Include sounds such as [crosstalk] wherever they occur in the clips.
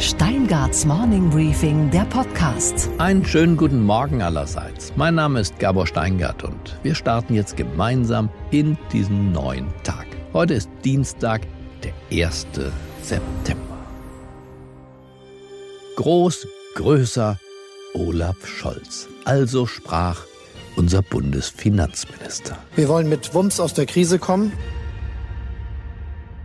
Steingarts Morning Briefing, der Podcast. Einen schönen guten Morgen allerseits. Mein Name ist Gabor Steingart und wir starten jetzt gemeinsam in diesen neuen Tag. Heute ist Dienstag, der 1. September. Groß, größer, Olaf Scholz. Also sprach unser Bundesfinanzminister. Wir wollen mit Wumms aus der Krise kommen.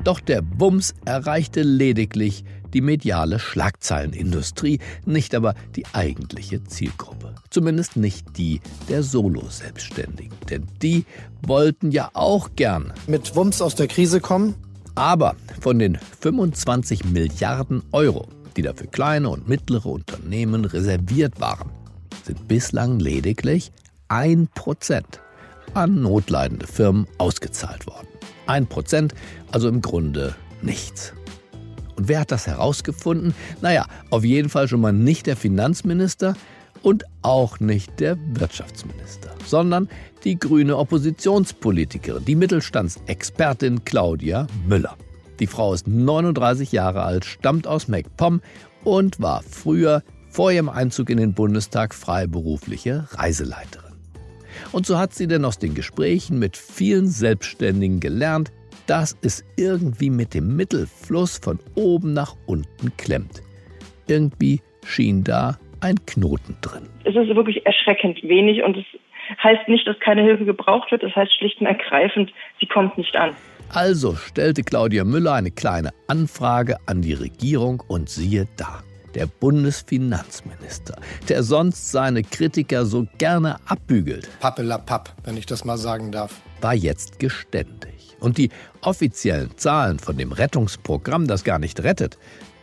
Doch der Wumms erreichte lediglich die mediale Schlagzeilenindustrie, nicht aber die eigentliche Zielgruppe. Zumindest nicht die der Solo-Selbstständigen. Denn die wollten ja auch gern mit Wumms aus der Krise kommen. Aber von den 25 Milliarden Euro, die da für kleine und mittlere Unternehmen reserviert waren, sind bislang lediglich ein Prozent an notleidende Firmen ausgezahlt worden. Ein Prozent, also im Grunde nichts. Und wer hat das herausgefunden? Naja, auf jeden Fall schon mal nicht der Finanzminister und auch nicht der Wirtschaftsminister, sondern die grüne Oppositionspolitikerin, die Mittelstandsexpertin Claudia Müller. Die Frau ist 39 Jahre alt, stammt aus MacPom und war früher vor ihrem Einzug in den Bundestag freiberufliche Reiseleiterin. Und so hat sie denn aus den Gesprächen mit vielen Selbstständigen gelernt, dass es irgendwie mit dem Mittelfluss von oben nach unten klemmt. Irgendwie schien da ein Knoten drin. Es ist wirklich erschreckend wenig und es heißt nicht, dass keine Hilfe gebraucht wird. Es heißt schlicht und ergreifend, sie kommt nicht an. Also stellte Claudia Müller eine kleine Anfrage an die Regierung und siehe da. Der Bundesfinanzminister, der sonst seine Kritiker so gerne abbügelt. Pappelapapp, wenn ich das mal sagen darf. War jetzt geständig. Und die offiziellen Zahlen von dem Rettungsprogramm, das gar nicht rettet,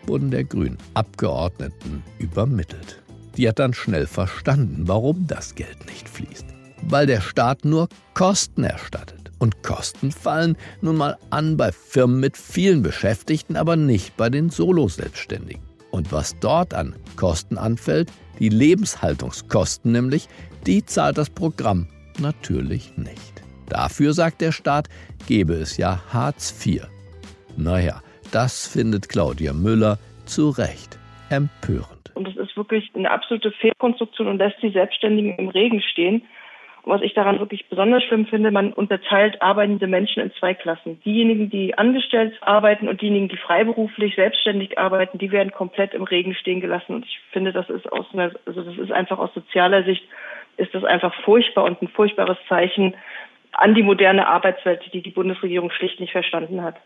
wurden der grünen Abgeordneten übermittelt. Die hat dann schnell verstanden, warum das Geld nicht fließt. Weil der Staat nur Kosten erstattet. Und Kosten fallen nun mal an bei Firmen mit vielen Beschäftigten, aber nicht bei den Solo-Selbstständigen. Und was dort an Kosten anfällt, die Lebenshaltungskosten nämlich, die zahlt das Programm natürlich nicht. Dafür, sagt der Staat, gebe es ja Hartz IV. Naja, das findet Claudia Müller zu Recht empörend. Und es ist wirklich eine absolute Fehlkonstruktion und lässt die Selbstständigen im Regen stehen. Und was ich daran wirklich besonders schlimm finde, man unterteilt arbeitende Menschen in zwei Klassen. Diejenigen, die angestellt arbeiten und diejenigen, die freiberuflich selbstständig arbeiten, die werden komplett im Regen stehen gelassen. Und ich finde, das ist aus einer, also das ist einfach aus sozialer Sicht ist das einfach furchtbar und ein furchtbares Zeichen an die moderne Arbeitswelt, die die Bundesregierung schlicht nicht verstanden hat.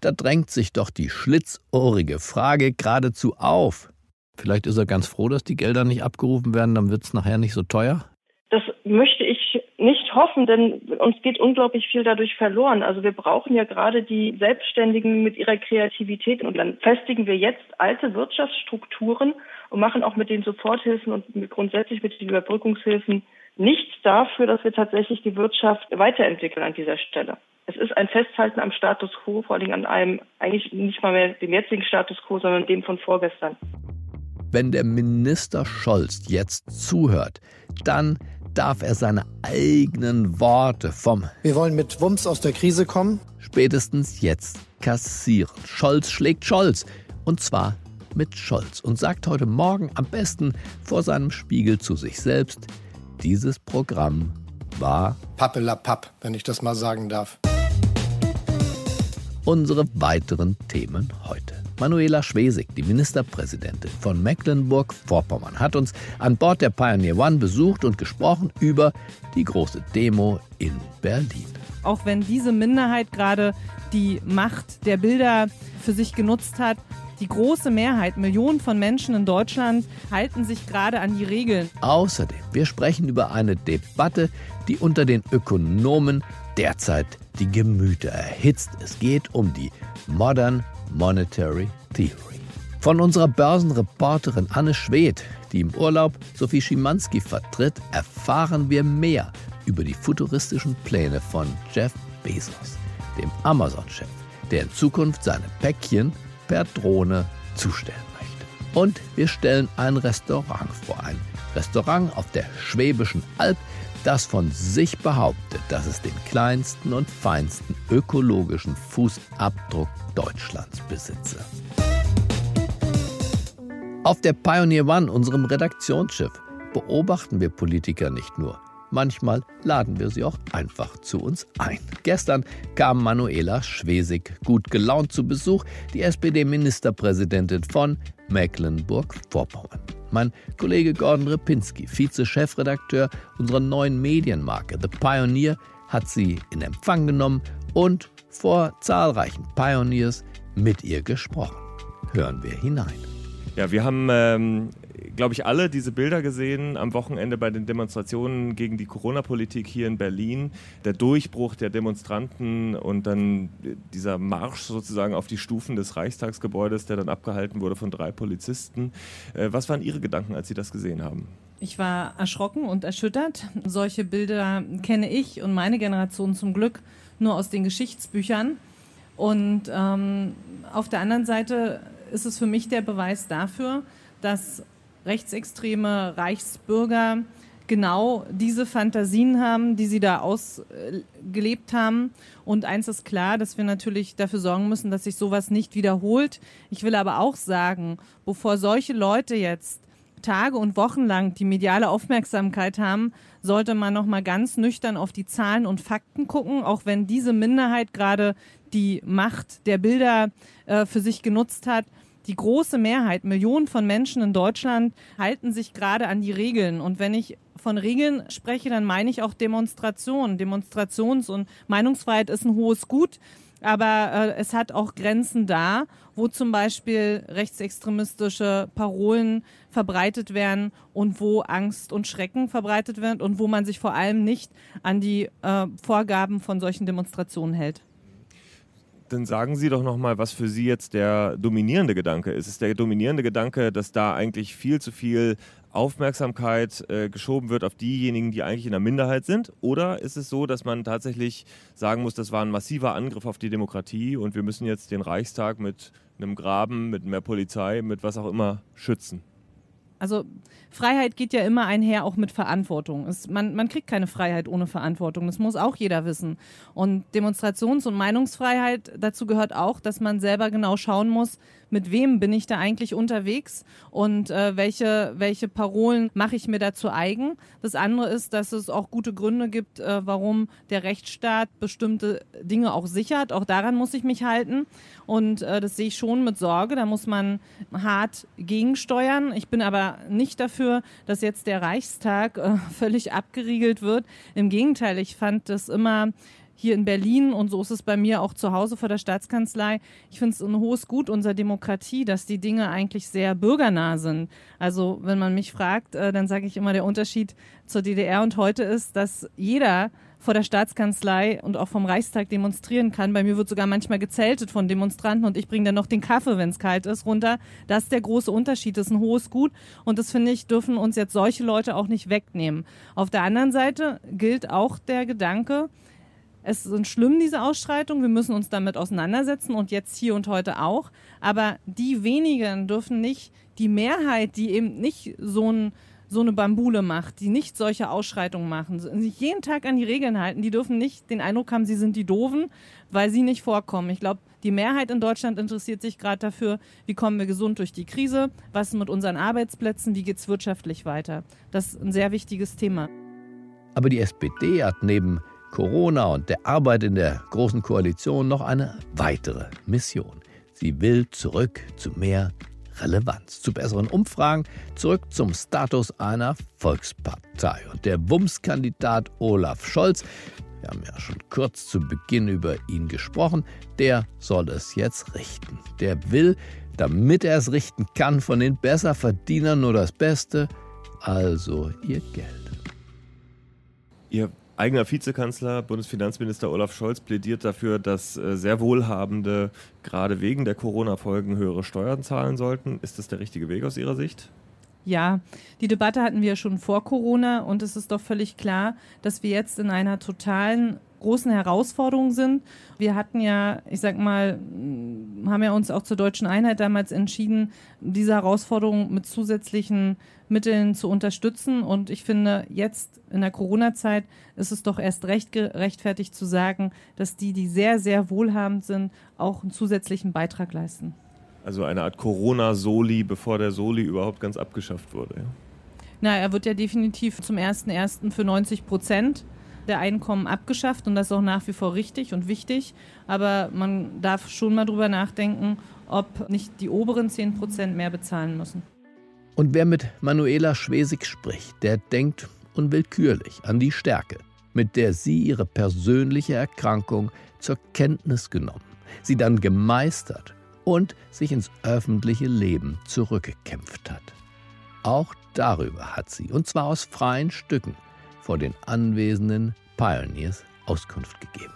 Da drängt sich doch die schlitzohrige Frage geradezu auf. Vielleicht ist er ganz froh, dass die Gelder nicht abgerufen werden, dann wird es nachher nicht so teuer? Das möchte ich nicht hoffen, denn uns geht unglaublich viel dadurch verloren. Also wir brauchen ja gerade die Selbstständigen mit ihrer Kreativität und dann festigen wir jetzt alte Wirtschaftsstrukturen und machen auch mit den Soforthilfen und grundsätzlich mit den Überbrückungshilfen nichts dafür, dass wir tatsächlich die Wirtschaft weiterentwickeln an dieser Stelle. Es ist ein Festhalten am Status quo, vor allem an einem eigentlich nicht mal mehr dem jetzigen Status quo, sondern dem von vorgestern. Wenn der Minister Scholz jetzt zuhört, dann darf er seine eigenen Worte vom Wir wollen mit Wumms aus der Krise kommen spätestens jetzt kassieren. Scholz schlägt Scholz. Und zwar mit Scholz und sagt heute Morgen am besten vor seinem Spiegel zu sich selbst, dieses Programm war Pappelapapp, wenn ich das mal sagen darf. Unsere weiteren Themen heute. Manuela Schwesig, die Ministerpräsidentin von Mecklenburg-Vorpommern, hat uns an Bord der Pioneer One besucht und gesprochen über die große Demo in Berlin. Auch wenn diese Minderheit gerade die Macht der Bilder für sich genutzt hat, die große Mehrheit, Millionen von Menschen in Deutschland, halten sich gerade an die Regeln. Außerdem, wir sprechen über eine Debatte, die unter den Ökonomen derzeit die Gemüter erhitzt. Es geht um die Modern Monetary Theory. Von unserer Börsenreporterin Anne Schwedt, die im Urlaub Sophie Schimanski vertritt, erfahren wir mehr über die futuristischen Pläne von Jeff Bezos, dem Amazon-Chef, der in Zukunft seine Päckchen per Drohne zustellen möchte. Und wir stellen ein Restaurant vor, ein Restaurant auf der Schwäbischen Alb, das von sich behauptet, dass es den kleinsten und feinsten ökologischen Fußabdruck Deutschlands besitze. Auf der Pioneer One, unserem Redaktionsschiff, beobachten wir Politiker nicht nur. Manchmal laden wir sie auch einfach zu uns ein. Gestern kam Manuela Schwesig gut gelaunt zu Besuch, die SPD-Ministerpräsidentin von Mecklenburg-Vorpommern. Mein Kollege Gordon Repinski, Vize-Chefredakteur unserer neuen Medienmarke The Pioneer, hat sie in Empfang genommen und vor zahlreichen Pioneers mit ihr gesprochen. Hören wir hinein. Ja, wir haben, ähm, glaube ich, alle diese Bilder gesehen am Wochenende bei den Demonstrationen gegen die Corona-Politik hier in Berlin. Der Durchbruch der Demonstranten und dann dieser Marsch sozusagen auf die Stufen des Reichstagsgebäudes, der dann abgehalten wurde von drei Polizisten. Äh, was waren Ihre Gedanken, als Sie das gesehen haben? Ich war erschrocken und erschüttert. Solche Bilder kenne ich und meine Generation zum Glück nur aus den Geschichtsbüchern. Und ähm, auf der anderen Seite ist es für mich der Beweis dafür, dass rechtsextreme Reichsbürger genau diese Fantasien haben, die sie da ausgelebt haben. Und eins ist klar, dass wir natürlich dafür sorgen müssen, dass sich sowas nicht wiederholt. Ich will aber auch sagen, bevor solche Leute jetzt Tage und Wochen lang die mediale Aufmerksamkeit haben, sollte man noch mal ganz nüchtern auf die Zahlen und Fakten gucken, auch wenn diese Minderheit gerade die Macht der Bilder äh, für sich genutzt hat. Die große Mehrheit, Millionen von Menschen in Deutschland halten sich gerade an die Regeln. Und wenn ich von Regeln spreche, dann meine ich auch Demonstrationen. Demonstrations- und Meinungsfreiheit ist ein hohes Gut aber äh, es hat auch Grenzen da, wo zum Beispiel rechtsextremistische Parolen verbreitet werden und wo Angst und Schrecken verbreitet werden und wo man sich vor allem nicht an die äh, Vorgaben von solchen Demonstrationen hält. Dann sagen Sie doch nochmal, was für Sie jetzt der dominierende Gedanke ist. Ist der dominierende Gedanke, dass da eigentlich viel zu viel Aufmerksamkeit äh, geschoben wird auf diejenigen, die eigentlich in der Minderheit sind? Oder ist es so, dass man tatsächlich sagen muss, das war ein massiver Angriff auf die Demokratie und wir müssen jetzt den Reichstag mit einem Graben, mit mehr Polizei, mit was auch immer schützen? Also Freiheit geht ja immer einher auch mit Verantwortung. Es, man, man kriegt keine Freiheit ohne Verantwortung. Das muss auch jeder wissen. Und Demonstrations- und Meinungsfreiheit, dazu gehört auch, dass man selber genau schauen muss, mit wem bin ich da eigentlich unterwegs und äh, welche, welche Parolen mache ich mir dazu eigen. Das andere ist, dass es auch gute Gründe gibt, äh, warum der Rechtsstaat bestimmte Dinge auch sichert. Auch daran muss ich mich halten. Und äh, das sehe ich schon mit Sorge. Da muss man hart gegensteuern. Ich bin aber nicht dafür, dass jetzt der Reichstag äh, völlig abgeriegelt wird. Im Gegenteil, ich fand das immer hier in Berlin und so ist es bei mir auch zu Hause vor der Staatskanzlei. Ich finde es ein hohes Gut unserer Demokratie, dass die Dinge eigentlich sehr bürgernah sind. Also wenn man mich fragt, äh, dann sage ich immer, der Unterschied zur DDR und heute ist, dass jeder vor der Staatskanzlei und auch vom Reichstag demonstrieren kann. Bei mir wird sogar manchmal gezeltet von Demonstranten und ich bringe dann noch den Kaffee, wenn es kalt ist, runter. Das ist der große Unterschied. Das ist ein hohes Gut und das finde ich, dürfen uns jetzt solche Leute auch nicht wegnehmen. Auf der anderen Seite gilt auch der Gedanke, es sind schlimm, diese Ausschreitungen. Wir müssen uns damit auseinandersetzen und jetzt hier und heute auch. Aber die wenigen dürfen nicht die Mehrheit, die eben nicht so, ein, so eine Bambule macht, die nicht solche Ausschreitungen machen, sich jeden Tag an die Regeln halten, die dürfen nicht den Eindruck haben, sie sind die Doofen, weil sie nicht vorkommen. Ich glaube, die Mehrheit in Deutschland interessiert sich gerade dafür, wie kommen wir gesund durch die Krise, was ist mit unseren Arbeitsplätzen, wie geht es wirtschaftlich weiter. Das ist ein sehr wichtiges Thema. Aber die SPD hat neben Corona und der Arbeit in der Großen Koalition noch eine weitere Mission. Sie will zurück zu mehr Relevanz, zu besseren Umfragen, zurück zum Status einer Volkspartei. Und der Wumms-Kandidat Olaf Scholz, wir haben ja schon kurz zu Beginn über ihn gesprochen, der soll es jetzt richten. Der will, damit er es richten kann, von den Besserverdienern nur das Beste, also ihr Geld. Ihr eigener Vizekanzler, Bundesfinanzminister Olaf Scholz plädiert dafür, dass äh, sehr Wohlhabende gerade wegen der Corona-Folgen höhere Steuern zahlen sollten. Ist das der richtige Weg aus Ihrer Sicht? Ja, die Debatte hatten wir schon vor Corona und es ist doch völlig klar, dass wir jetzt in einer totalen großen Herausforderungen sind. Wir hatten ja, ich sag mal, haben ja uns auch zur deutschen Einheit damals entschieden, diese Herausforderung mit zusätzlichen Mitteln zu unterstützen. Und ich finde, jetzt in der Corona-Zeit ist es doch erst recht gerechtfertigt zu sagen, dass die, die sehr, sehr wohlhabend sind, auch einen zusätzlichen Beitrag leisten. Also eine Art Corona-Soli, bevor der Soli überhaupt ganz abgeschafft wurde. Ja. Na, er wird ja definitiv zum 1.1. für 90 Prozent der Einkommen abgeschafft und das ist auch nach wie vor richtig und wichtig. Aber man darf schon mal drüber nachdenken, ob nicht die oberen 10 Prozent mehr bezahlen müssen. Und wer mit Manuela Schwesig spricht, der denkt unwillkürlich an die Stärke, mit der sie ihre persönliche Erkrankung zur Kenntnis genommen, sie dann gemeistert und sich ins öffentliche Leben zurückgekämpft hat. Auch darüber hat sie, und zwar aus freien Stücken, vor den anwesenden Pioneers Auskunft gegeben.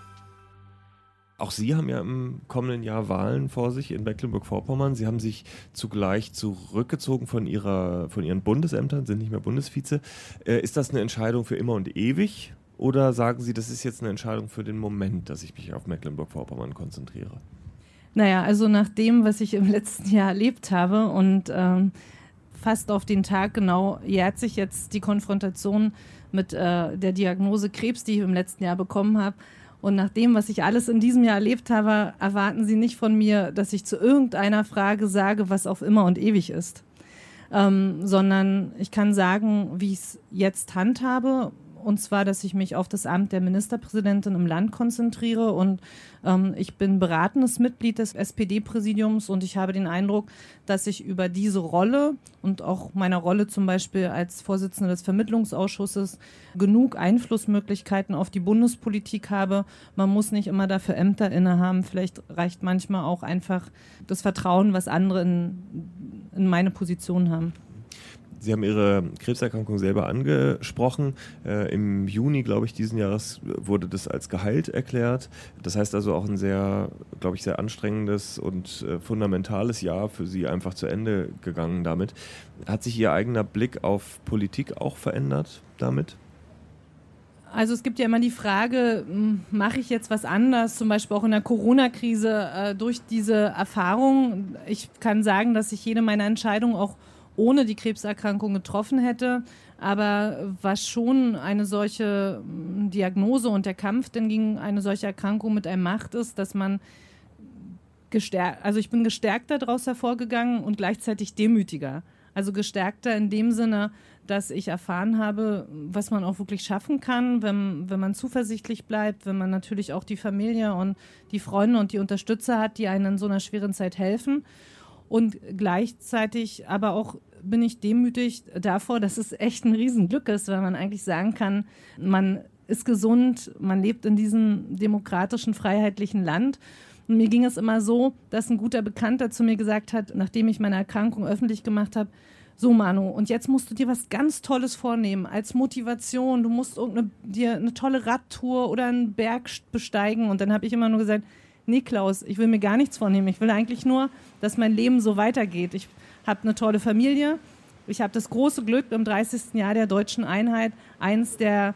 Auch Sie haben ja im kommenden Jahr Wahlen vor sich in Mecklenburg-Vorpommern. Sie haben sich zugleich zurückgezogen von, ihrer, von Ihren Bundesämtern, sind nicht mehr Bundesvize. Äh, ist das eine Entscheidung für immer und ewig? Oder sagen Sie, das ist jetzt eine Entscheidung für den Moment, dass ich mich auf Mecklenburg-Vorpommern konzentriere? Naja, also nach dem, was ich im letzten Jahr erlebt habe und ähm, fast auf den Tag genau jährt sich jetzt die Konfrontation mit äh, der Diagnose Krebs, die ich im letzten Jahr bekommen habe. Und nach dem, was ich alles in diesem Jahr erlebt habe, erwarten Sie nicht von mir, dass ich zu irgendeiner Frage sage, was auf immer und ewig ist. Ähm, sondern ich kann sagen, wie ich es jetzt handhabe und zwar, dass ich mich auf das Amt der Ministerpräsidentin im Land konzentriere. Und ähm, ich bin beratendes Mitglied des SPD-Präsidiums und ich habe den Eindruck, dass ich über diese Rolle und auch meiner Rolle zum Beispiel als Vorsitzende des Vermittlungsausschusses genug Einflussmöglichkeiten auf die Bundespolitik habe. Man muss nicht immer dafür Ämter innehaben. Vielleicht reicht manchmal auch einfach das Vertrauen, was andere in, in meine Position haben. Sie haben Ihre Krebserkrankung selber angesprochen. Äh, Im Juni, glaube ich, diesen Jahres wurde das als geheilt erklärt. Das heißt also auch ein sehr, glaube ich, sehr anstrengendes und äh, fundamentales Jahr für Sie einfach zu Ende gegangen damit. Hat sich Ihr eigener Blick auf Politik auch verändert damit? Also es gibt ja immer die Frage, mache ich jetzt was anders, zum Beispiel auch in der Corona-Krise äh, durch diese Erfahrung. Ich kann sagen, dass ich jede meiner Entscheidungen auch ohne die Krebserkrankung getroffen hätte. Aber was schon eine solche hm, Diagnose und der Kampf denn gegen eine solche Erkrankung mit einem macht, ist, dass man gestärkt, also ich bin gestärkter daraus hervorgegangen und gleichzeitig demütiger. Also gestärkter in dem Sinne, dass ich erfahren habe, was man auch wirklich schaffen kann, wenn, wenn man zuversichtlich bleibt, wenn man natürlich auch die Familie und die Freunde und die Unterstützer hat, die einen in so einer schweren Zeit helfen. Und gleichzeitig aber auch bin ich demütig davor, dass es echt ein Riesenglück ist, weil man eigentlich sagen kann, man ist gesund, man lebt in diesem demokratischen, freiheitlichen Land. Und mir ging es immer so, dass ein guter Bekannter zu mir gesagt hat, nachdem ich meine Erkrankung öffentlich gemacht habe, so Manu, und jetzt musst du dir was ganz Tolles vornehmen als Motivation. Du musst dir eine tolle Radtour oder einen Berg besteigen. Und dann habe ich immer nur gesagt, nee Klaus, ich will mir gar nichts vornehmen. Ich will eigentlich nur, dass mein Leben so weitergeht. Ich habe eine tolle Familie. Ich habe das große Glück, im 30. Jahr der deutschen Einheit eins der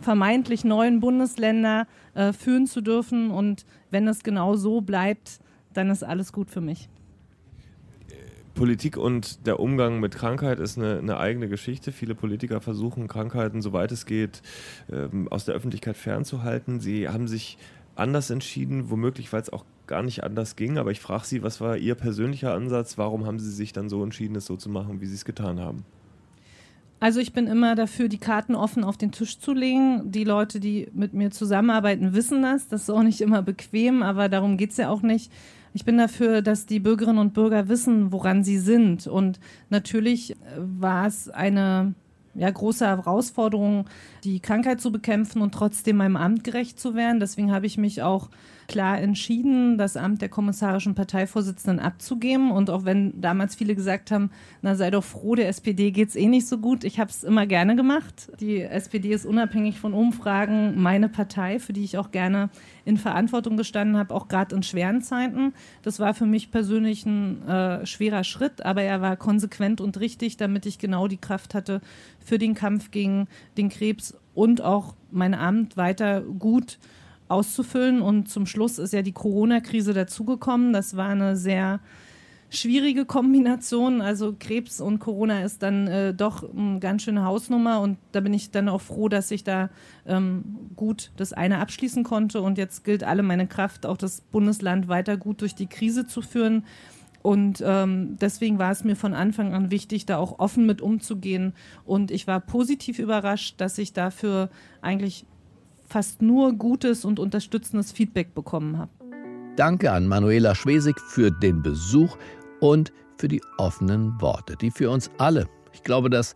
vermeintlich neuen Bundesländer äh, führen zu dürfen. Und wenn es genau so bleibt, dann ist alles gut für mich. Politik und der Umgang mit Krankheit ist eine, eine, eigene Geschichte. Viele Politiker versuchen, Krankheiten, soweit es geht, ähm, aus der Öffentlichkeit fernzuhalten. Sie haben sich anders entschieden, womöglich, weil es auch gar nicht anders ging. Aber ich frage Sie, was war Ihr persönlicher Ansatz? Warum haben Sie sich dann so entschieden, es so zu machen, wie Sie es getan haben? Also ich bin immer dafür, die Karten offen auf den Tisch zu legen. Die Leute, die mit mir zusammenarbeiten, wissen das. Das ist auch nicht immer bequem, aber darum geht es ja auch nicht. Ich bin dafür, dass die Bürgerinnen und Bürger wissen, woran sie sind. Und natürlich war es eine ja, große Herausforderung, die Krankheit zu bekämpfen und trotzdem meinem Amt gerecht zu werden. Deswegen habe ich mich auch klar entschieden, das Amt der kommissarischen Parteivorsitzenden abzugeben. Und auch wenn damals viele gesagt haben, na sei doch froh, der SPD geht es eh nicht so gut, ich habe es immer gerne gemacht. Die SPD ist unabhängig von Umfragen meine Partei, für die ich auch gerne in Verantwortung gestanden habe, auch gerade in schweren Zeiten. Das war für mich persönlich ein äh, schwerer Schritt, aber er war konsequent und richtig, damit ich genau die Kraft hatte für den Kampf gegen den Krebs und auch mein Amt weiter gut auszufüllen. Und zum Schluss ist ja die Corona-Krise dazugekommen. Das war eine sehr schwierige Kombination. Also Krebs und Corona ist dann äh, doch eine ganz schöne Hausnummer und da bin ich dann auch froh, dass ich da ähm, gut das eine abschließen konnte und jetzt gilt alle meine Kraft, auch das Bundesland weiter gut durch die Krise zu führen. Und ähm, deswegen war es mir von Anfang an wichtig, da auch offen mit umzugehen. Und ich war positiv überrascht, dass ich dafür eigentlich fast nur gutes und unterstützendes Feedback bekommen habe. Danke an Manuela Schwesig für den Besuch und für die offenen Worte, die für uns alle, ich glaube, das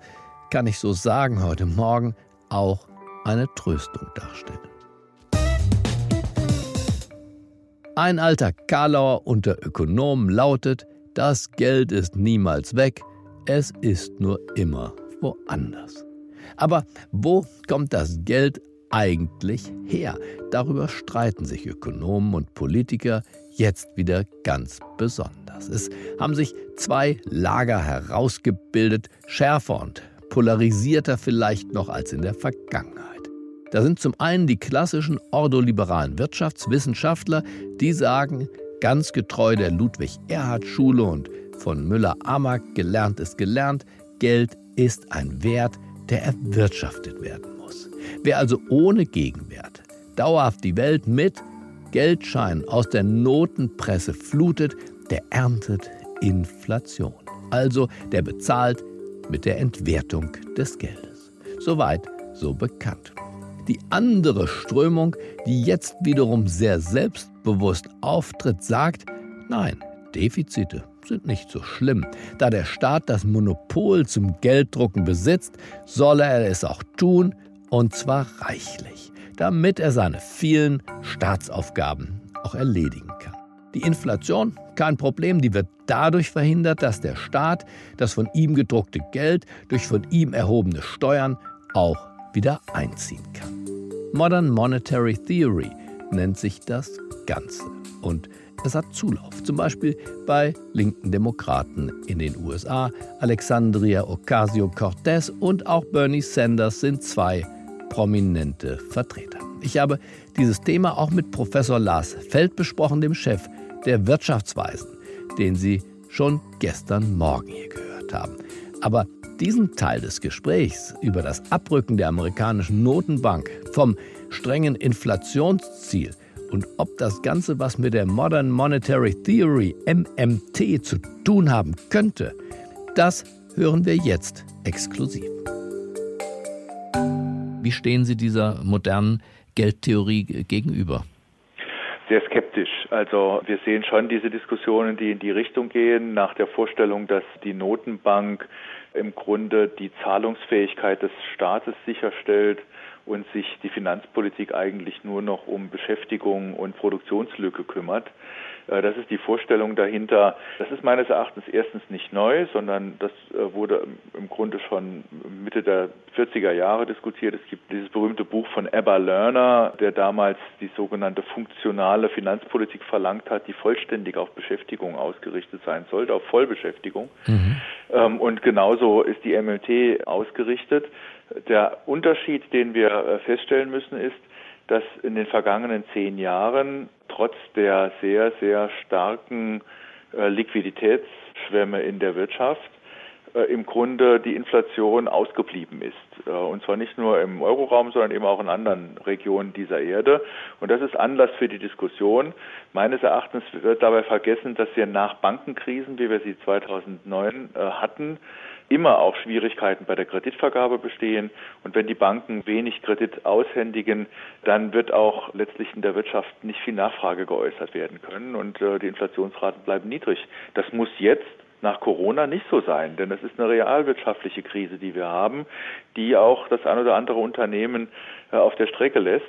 kann ich so sagen heute Morgen, auch eine Tröstung darstellen. Ein alter Karlauer unter Ökonomen lautet, das Geld ist niemals weg, es ist nur immer woanders. Aber wo kommt das Geld eigentlich her? Darüber streiten sich Ökonomen und Politiker jetzt wieder ganz besonders. Es haben sich zwei Lager herausgebildet, schärfer und polarisierter vielleicht noch als in der Vergangenheit. Da sind zum einen die klassischen ordoliberalen Wirtschaftswissenschaftler, die sagen, ganz getreu der Ludwig-Erhard-Schule und von Müller-Amack gelernt ist gelernt, Geld ist ein Wert, der erwirtschaftet werden muss. Wer also ohne Gegenwert dauerhaft die Welt mit Geldscheinen aus der Notenpresse flutet, der erntet Inflation. Also der bezahlt mit der Entwertung des Geldes. Soweit, so bekannt. Die andere Strömung, die jetzt wiederum sehr selbstbewusst auftritt, sagt, nein, Defizite sind nicht so schlimm. Da der Staat das Monopol zum Gelddrucken besitzt, solle er es auch tun, und zwar reichlich, damit er seine vielen Staatsaufgaben auch erledigen kann. Die Inflation, kein Problem, die wird dadurch verhindert, dass der Staat das von ihm gedruckte Geld durch von ihm erhobene Steuern auch wieder einziehen kann. Modern Monetary Theory nennt sich das Ganze. Und es hat Zulauf, zum Beispiel bei linken Demokraten in den USA. Alexandria Ocasio-Cortez und auch Bernie Sanders sind zwei prominente Vertreter. Ich habe dieses Thema auch mit Professor Lars Feld besprochen, dem Chef der Wirtschaftsweisen, den Sie schon gestern Morgen hier gehört haben. Aber diesen Teil des Gesprächs über das Abrücken der amerikanischen Notenbank vom strengen Inflationsziel und ob das Ganze was mit der Modern Monetary Theory MMT zu tun haben könnte, das hören wir jetzt exklusiv. Wie stehen Sie dieser modernen Geldtheorie gegenüber? Sehr skeptisch. Also wir sehen schon diese Diskussionen, die in die Richtung gehen, nach der Vorstellung, dass die Notenbank im Grunde die Zahlungsfähigkeit des Staates sicherstellt und sich die Finanzpolitik eigentlich nur noch um Beschäftigung und Produktionslücke kümmert. Äh, das ist die Vorstellung dahinter. Das ist meines Erachtens erstens nicht neu, sondern das äh, wurde im Grunde schon Mitte der 40er Jahre diskutiert. Es gibt dieses berühmte Buch von Ebba Lerner, der damals die sogenannte funktionale Finanzpolitik verlangt hat, die vollständig auf Beschäftigung ausgerichtet sein sollte, auf Vollbeschäftigung. Mhm. Ähm, und genauso ist die MMT ausgerichtet. Der Unterschied, den wir äh, feststellen müssen, ist, dass in den vergangenen zehn Jahren trotz der sehr, sehr starken äh, Liquiditätsschwämme in der Wirtschaft im Grunde die Inflation ausgeblieben ist. Äh, und zwar nicht nur im Euroraum, sondern eben auch in anderen Regionen dieser Erde. Und das ist Anlass für die Diskussion. Meines Erachtens wird dabei vergessen, dass wir nach Bankenkrisen, wie wir sie 2009 hatten, immer auch Schwierigkeiten bei der Kreditvergabe bestehen. Und wenn die Banken wenig Kredit aushändigen, dann wird auch letztlich in der Wirtschaft nicht viel Nachfrage geäußert werden können und äh, die Inflationsraten bleiben niedrig. Das muss jetzt nach Corona nicht so sein, denn es ist eine realwirtschaftliche Krise, die wir haben, die auch das ein oder andere Unternehmen äh, auf der Strecke lässt.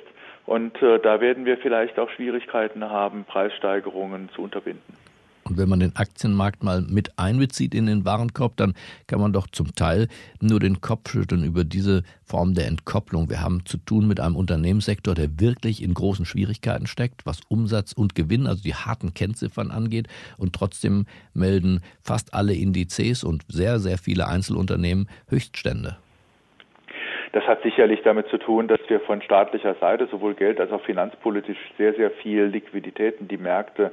Und äh, da werden wir vielleicht auch Schwierigkeiten haben, Preissteigerungen zu unterbinden. Wenn man den Aktienmarkt mal mit einbezieht in den Warenkorb, dann kann man doch zum Teil nur den Kopf schütteln über diese Form der Entkopplung. Wir haben zu tun mit einem Unternehmenssektor, der wirklich in großen Schwierigkeiten steckt, was Umsatz und Gewinn, also die harten Kennziffern angeht. Und trotzdem melden fast alle Indizes und sehr, sehr viele Einzelunternehmen Höchststände. Das hat sicherlich damit zu tun, dass wir von staatlicher Seite sowohl Geld als auch finanzpolitisch sehr, sehr viel Liquidität in die Märkte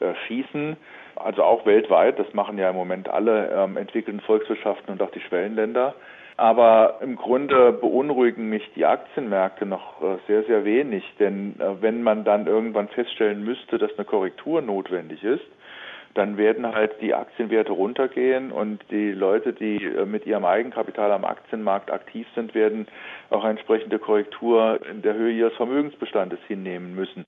äh, schießen. Also auch weltweit, das machen ja im Moment alle ähm, entwickelten Volkswirtschaften und auch die Schwellenländer. Aber im Grunde beunruhigen mich die Aktienmärkte noch äh, sehr, sehr wenig. Denn äh, wenn man dann irgendwann feststellen müsste, dass eine Korrektur notwendig ist, dann werden halt die Aktienwerte runtergehen und die Leute, die äh, mit ihrem Eigenkapital am Aktienmarkt aktiv sind, werden auch entsprechende Korrektur in der Höhe ihres Vermögensbestandes hinnehmen müssen.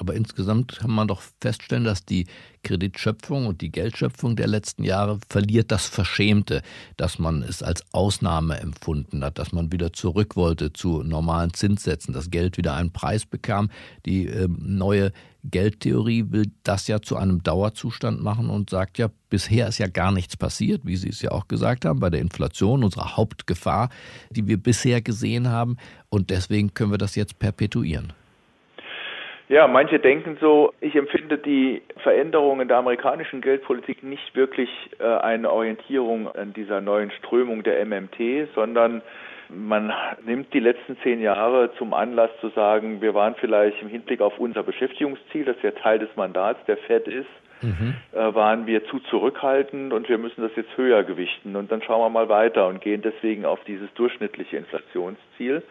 Aber insgesamt kann man doch feststellen, dass die Kreditschöpfung und die Geldschöpfung der letzten Jahre verliert das Verschämte, dass man es als Ausnahme empfunden hat, dass man wieder zurück wollte zu normalen Zinssätzen, dass Geld wieder einen Preis bekam. Die äh, neue Geldtheorie will das ja zu einem Dauerzustand machen und sagt ja, bisher ist ja gar nichts passiert, wie Sie es ja auch gesagt haben, bei der Inflation, unserer Hauptgefahr, die wir bisher gesehen haben. Und deswegen können wir das jetzt perpetuieren. Ja, manche denken so, ich empfinde die Veränderungen der amerikanischen Geldpolitik nicht wirklich äh, eine Orientierung an dieser neuen Strömung der MMT, sondern man nimmt die letzten zehn Jahre zum Anlass zu sagen, wir waren vielleicht im Hinblick auf unser Beschäftigungsziel, das ja Teil des Mandats der FED ist, mhm. äh, waren wir zu zurückhaltend und wir müssen das jetzt höher gewichten. Und dann schauen wir mal weiter und gehen deswegen auf dieses durchschnittliche Inflationsziel.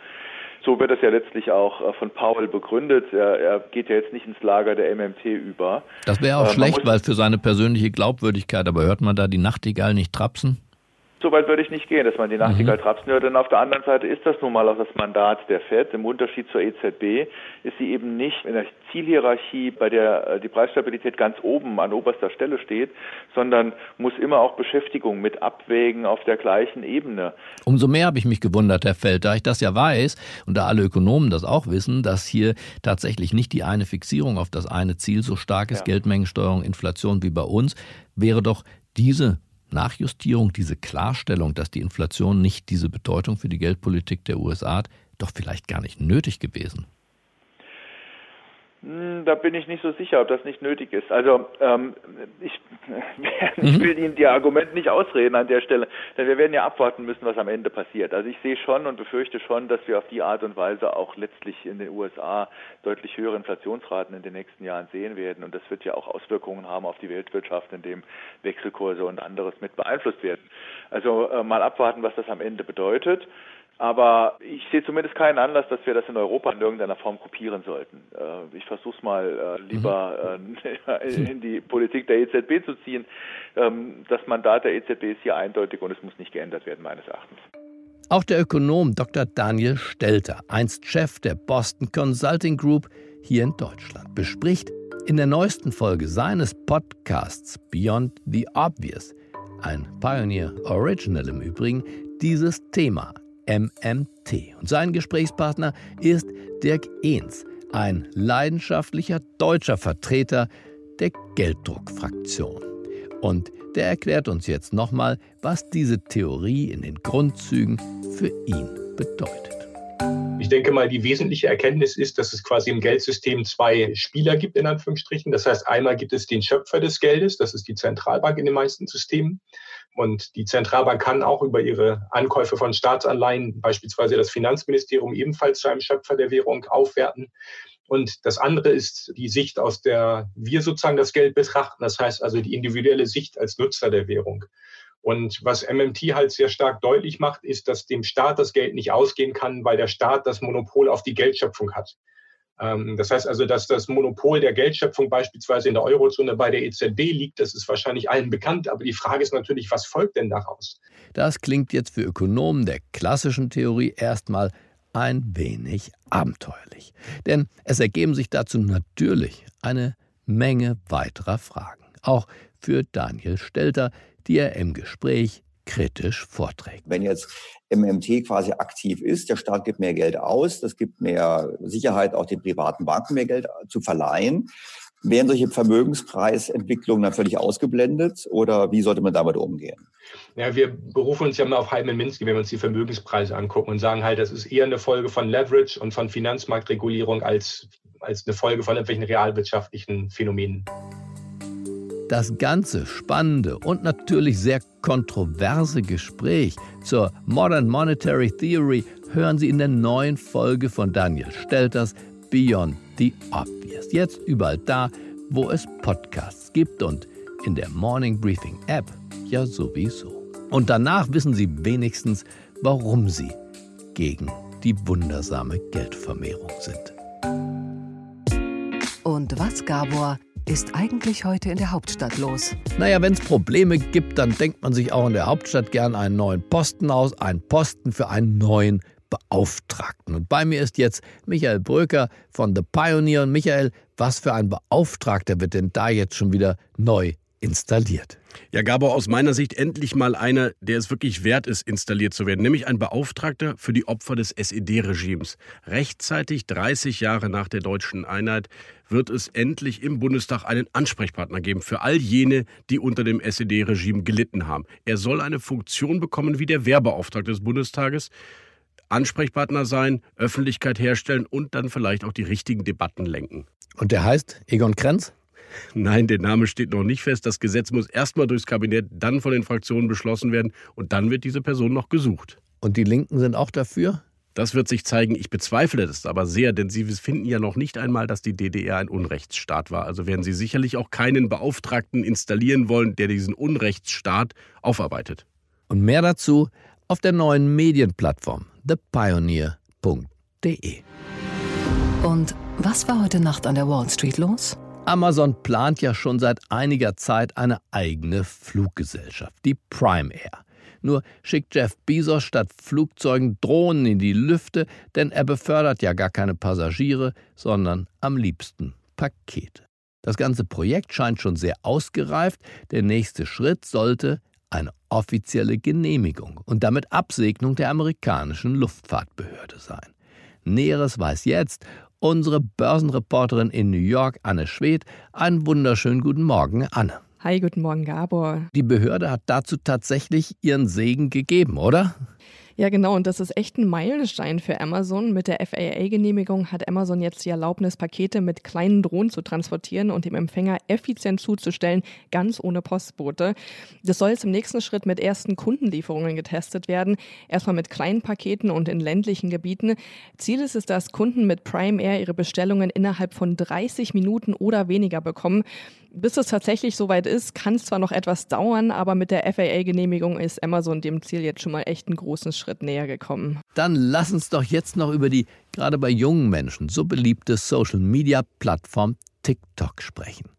So wird das ja letztlich auch äh, von Paul begründet. Er, er geht ja jetzt nicht ins Lager der MMT über. Das wäre auch äh, schlecht, weil für seine persönliche Glaubwürdigkeit, aber hört man da die Nachtigall nicht trapsen? So weit würde ich nicht gehen, dass man die Nachtigall mhm. trapsen hört, denn auf der anderen Seite ist das nun mal auch das Mandat der FED. Im Unterschied zur EZB ist sie eben nicht in der Zielhierarchie, bei der äh, die Preisstabilität ganz oben an oberster Stelle steht, sondern muss immer auch Beschäftigung mit abwägen auf der gleichen Ebene. Umso mehr habe ich mich gewundert, Herr Feld, da ich das ja weiß und da alle Ökonomen das auch wissen, dass hier tatsächlich nicht die eine Fixierung auf das eine Ziel so stark ist, ja. Geldmengensteuerung, Inflation wie bei uns, wäre doch diese Nachjustierung, diese Klarstellung, dass die Inflation nicht diese Bedeutung für die Geldpolitik der USA hat, doch vielleicht gar nicht nötig gewesen. Hm, da bin ich nicht so sicher, ob das nicht nötig ist. Also ähm, ich, [laughs] ich mhm. will Ihnen die Argumente nicht ausreden an der Stelle, denn wir werden ja abwarten müssen, was am Ende passiert. Also ich sehe schon und befürchte schon, dass wir auf die Art und Weise auch letztlich in den USA deutlich höhere Inflationsraten in den nächsten Jahren sehen werden. Und das wird ja auch Auswirkungen haben auf die Weltwirtschaft, indem Wechselkurse und anderes mit beeinflusst werden. Also äh, mal abwarten, was das am Ende bedeutet. Aber ich sehe zumindest keinen Anlass, dass wir das in Europa in irgendeiner Form kopieren sollten. Äh, ich versuche es mal äh, lieber [laughs] mhm. äh, in die Politik der EZB zu ziehen. Ähm, das Mandat der EZB ist hier eindeutig und es muss nicht geändert werden, meines Erachtens. Auch der Ökonom Dr. Daniel Stelter, einst Chef der Boston Consulting Group hier in Deutschland, bespricht in der neuesten Folge seines Podcasts Beyond the Obvious, ein Pioneer Original im Übrigen, dieses Thema MMT. Und sein Gesprächspartner ist Dirk Ehns, ein leidenschaftlicher deutscher Vertreter der Gelddruckfraktion. Und der erklärt uns jetzt nochmal, was diese Theorie in den Grundzügen für ihn bedeutet. Ich denke mal, die wesentliche Erkenntnis ist, dass es quasi im Geldsystem zwei Spieler gibt, in Anführungsstrichen. Das heißt, einmal gibt es den Schöpfer des Geldes, das ist die Zentralbank in den meisten Systemen. Und die Zentralbank kann auch über ihre Ankäufe von Staatsanleihen beispielsweise das Finanzministerium ebenfalls zu einem Schöpfer der Währung aufwerten. Und das andere ist die Sicht, aus der wir sozusagen das Geld betrachten. Das heißt also die individuelle Sicht als Nutzer der Währung. Und was MMT halt sehr stark deutlich macht, ist, dass dem Staat das Geld nicht ausgehen kann, weil der Staat das Monopol auf die Geldschöpfung hat. Ähm, das heißt also, dass das Monopol der Geldschöpfung beispielsweise in der Eurozone bei der EZB liegt, das ist wahrscheinlich allen bekannt. Aber die Frage ist natürlich, was folgt denn daraus? Das klingt jetzt für Ökonomen der klassischen Theorie erstmal ein wenig abenteuerlich. Denn es ergeben sich dazu natürlich eine Menge weiterer Fragen. Auch für Daniel Stelter, die er im Gespräch kritisch vorträgt. Wenn jetzt MMT quasi aktiv ist, der Staat gibt mehr Geld aus, das gibt mehr Sicherheit, auch den privaten Banken mehr Geld zu verleihen. Wären solche Vermögenspreisentwicklungen dann völlig ausgeblendet oder wie sollte man damit umgehen? Ja, wir berufen uns ja mal auf Heimann Minsky, wenn wir uns die Vermögenspreise angucken und sagen halt, das ist eher eine Folge von Leverage und von Finanzmarktregulierung als, als eine Folge von irgendwelchen realwirtschaftlichen Phänomenen. Das ganze spannende und natürlich sehr kontroverse Gespräch zur Modern Monetary Theory hören Sie in der neuen Folge von Daniel Stelters Beyond the Obvious. Jetzt überall da, wo es Podcasts gibt und in der Morning Briefing App ja sowieso. Und danach wissen Sie wenigstens, warum Sie gegen die wundersame Geldvermehrung sind. Und was, Gabor? Ist eigentlich heute in der Hauptstadt los? Naja, wenn es Probleme gibt, dann denkt man sich auch in der Hauptstadt gern einen neuen Posten aus, einen Posten für einen neuen Beauftragten. Und bei mir ist jetzt Michael Bröker von The Pioneer. Und Michael, was für ein Beauftragter wird denn da jetzt schon wieder neu installiert? Ja, Gabor, aus meiner Sicht endlich mal einer, der es wirklich wert ist, installiert zu werden, nämlich ein Beauftragter für die Opfer des SED-Regimes. Rechtzeitig 30 Jahre nach der deutschen Einheit wird es endlich im Bundestag einen Ansprechpartner geben für all jene, die unter dem SED-Regime gelitten haben. Er soll eine Funktion bekommen wie der Wehrbeauftragte des Bundestages. Ansprechpartner sein, Öffentlichkeit herstellen und dann vielleicht auch die richtigen Debatten lenken. Und der heißt Egon Krenz? Nein, der Name steht noch nicht fest. Das Gesetz muss erstmal durchs Kabinett, dann von den Fraktionen beschlossen werden und dann wird diese Person noch gesucht. Und die Linken sind auch dafür? Das wird sich zeigen. Ich bezweifle das aber sehr, denn Sie finden ja noch nicht einmal, dass die DDR ein Unrechtsstaat war. Also werden Sie sicherlich auch keinen Beauftragten installieren wollen, der diesen Unrechtsstaat aufarbeitet. Und mehr dazu auf der neuen Medienplattform thepioneer.de. Und was war heute Nacht an der Wall Street los? Amazon plant ja schon seit einiger Zeit eine eigene Fluggesellschaft, die Prime Air. Nur schickt Jeff Bezos statt Flugzeugen Drohnen in die Lüfte, denn er befördert ja gar keine Passagiere, sondern am liebsten Pakete. Das ganze Projekt scheint schon sehr ausgereift. Der nächste Schritt sollte eine offizielle Genehmigung und damit Absegnung der amerikanischen Luftfahrtbehörde sein. Näheres weiß jetzt unsere Börsenreporterin in New York, Anne Schwedt. Einen wunderschönen guten Morgen, Anne. Hi, guten Morgen, Gabor. Die Behörde hat dazu tatsächlich ihren Segen gegeben, oder? Ja, genau. Und das ist echt ein Meilenstein für Amazon. Mit der FAA-Genehmigung hat Amazon jetzt die Erlaubnis, Pakete mit kleinen Drohnen zu transportieren und dem Empfänger effizient zuzustellen, ganz ohne Postbote. Das soll jetzt im nächsten Schritt mit ersten Kundenlieferungen getestet werden. Erstmal mit kleinen Paketen und in ländlichen Gebieten. Ziel ist es, dass Kunden mit Prime Air ihre Bestellungen innerhalb von 30 Minuten oder weniger bekommen. Bis es tatsächlich soweit ist, kann es zwar noch etwas dauern, aber mit der FAA-Genehmigung ist Amazon dem Ziel jetzt schon mal echt einen großen Schritt näher gekommen. Dann lass uns doch jetzt noch über die gerade bei jungen Menschen so beliebte Social-Media-Plattform TikTok sprechen.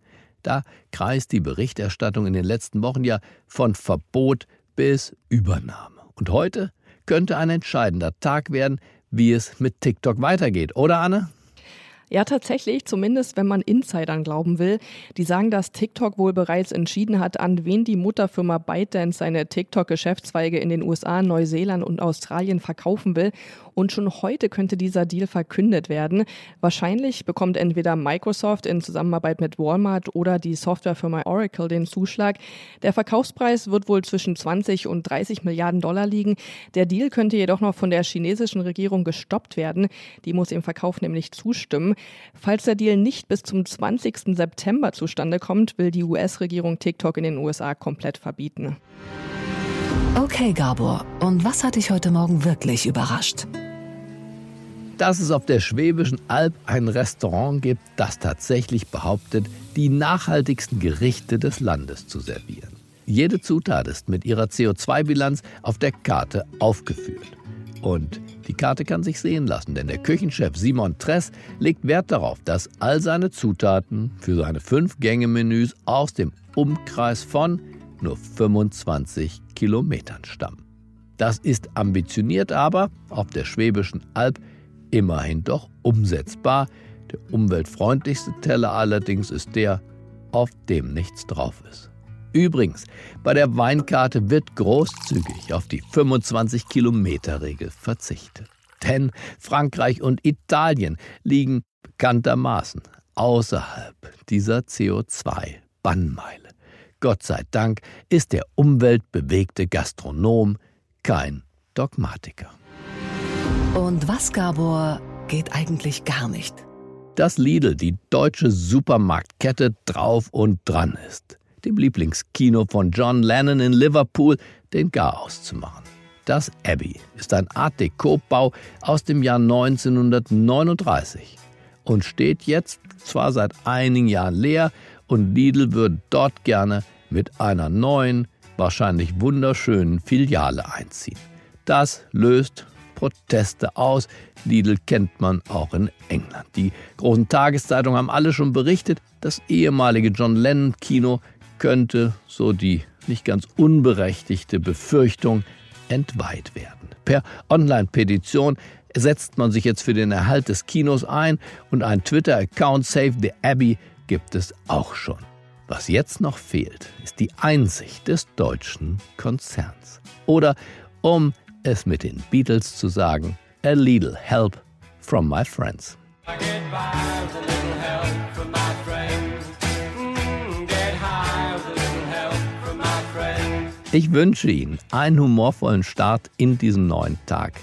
Da kreist die Berichterstattung in den letzten Wochen ja von Verbot bis Übernahme. Und heute könnte ein entscheidender Tag werden, wie es mit TikTok weitergeht, oder Anne? Ja, tatsächlich, zumindest wenn man Insidern glauben will. Die sagen, dass TikTok wohl bereits entschieden hat, an wen die Mutterfirma ByteDance seine TikTok-Geschäftszweige in den USA, Neuseeland und Australien verkaufen will. Und schon heute könnte dieser Deal verkündet werden. Wahrscheinlich bekommt entweder Microsoft in Zusammenarbeit mit Walmart oder die Softwarefirma Oracle den Zuschlag. Der Verkaufspreis wird wohl zwischen 20 und 30 Milliarden Dollar liegen. Der Deal könnte jedoch noch von der chinesischen Regierung gestoppt werden. Die muss dem Verkauf nämlich zustimmen. Falls der Deal nicht bis zum 20. September zustande kommt, will die US-Regierung TikTok in den USA komplett verbieten. Okay, Gabor, und was hat dich heute Morgen wirklich überrascht? Dass es auf der Schwäbischen Alb ein Restaurant gibt, das tatsächlich behauptet, die nachhaltigsten Gerichte des Landes zu servieren. Jede Zutat ist mit ihrer CO2-Bilanz auf der Karte aufgeführt. Und die Karte kann sich sehen lassen, denn der Küchenchef Simon Tress legt Wert darauf, dass all seine Zutaten für seine Fünf-Gänge-Menüs aus dem Umkreis von nur 25 Kilometern stammen. Das ist ambitioniert, aber auf der Schwäbischen Alb immerhin doch umsetzbar. Der umweltfreundlichste Teller allerdings ist der, auf dem nichts drauf ist. Übrigens, bei der Weinkarte wird großzügig auf die 25-Kilometer-Regel verzichtet. Denn Frankreich und Italien liegen bekanntermaßen außerhalb dieser CO2-Bannmeile. Gott sei Dank ist der umweltbewegte Gastronom kein Dogmatiker. Und was, Gabor, geht eigentlich gar nicht? Dass Lidl, die deutsche Supermarktkette, drauf und dran ist dem Lieblingskino von John Lennon in Liverpool, den Garaus zu machen. Das Abbey ist ein Art Deco-Bau aus dem Jahr 1939 und steht jetzt zwar seit einigen Jahren leer und Lidl würde dort gerne mit einer neuen, wahrscheinlich wunderschönen Filiale einziehen. Das löst Proteste aus. Lidl kennt man auch in England. Die großen Tageszeitungen haben alle schon berichtet, das ehemalige John Lennon Kino könnte, so die nicht ganz unberechtigte Befürchtung, entweiht werden. Per Online-Petition setzt man sich jetzt für den Erhalt des Kinos ein und ein Twitter-Account Save the Abbey gibt es auch schon. Was jetzt noch fehlt, ist die Einsicht des deutschen Konzerns. Oder, um es mit den Beatles zu sagen, a little help from my friends. Ich wünsche Ihnen einen humorvollen Start in diesen neuen Tag.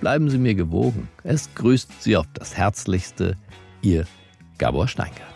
Bleiben Sie mir gewogen. Es grüßt Sie auf das Herzlichste, Ihr Gabor Steingart.